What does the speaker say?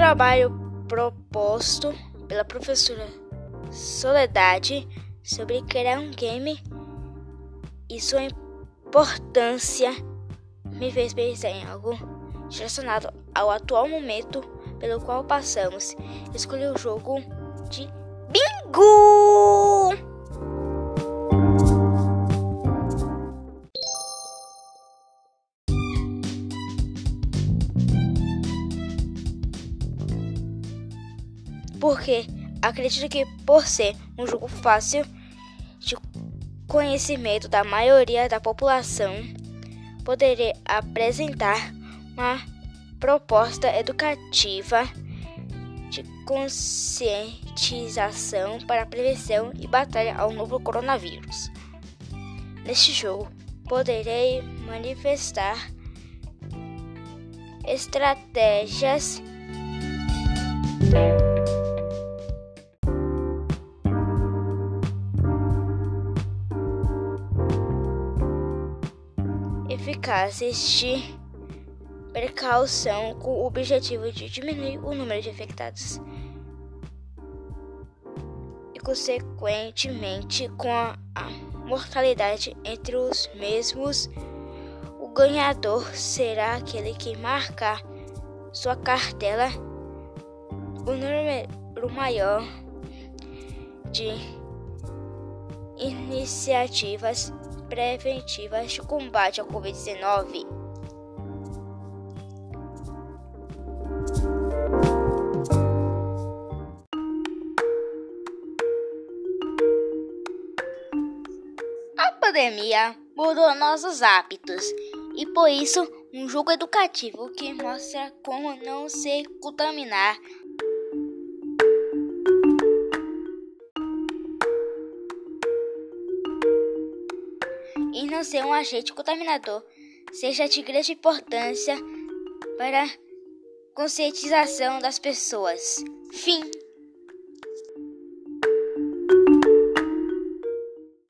trabalho proposto pela professora Soledade sobre criar um game e sua importância me fez pensar em algo relacionado ao atual momento pelo qual passamos. Escolhi o jogo de Bingo! Porque acredito que por ser um jogo fácil de conhecimento da maioria da população, poderia apresentar uma proposta educativa de conscientização para a prevenção e batalha ao novo coronavírus. Neste jogo, poderei manifestar estratégias eficazes de precaução com o objetivo de diminuir o número de infectados e, consequentemente, com a, a mortalidade entre os mesmos. O ganhador será aquele que marcar sua cartela o número maior de iniciativas preventivas de combate ao Covid-19. A pandemia mudou nossos hábitos e por isso um jogo educativo que mostra como não se contaminar e não ser um agente contaminador seja de grande importância para a conscientização das pessoas. Fim.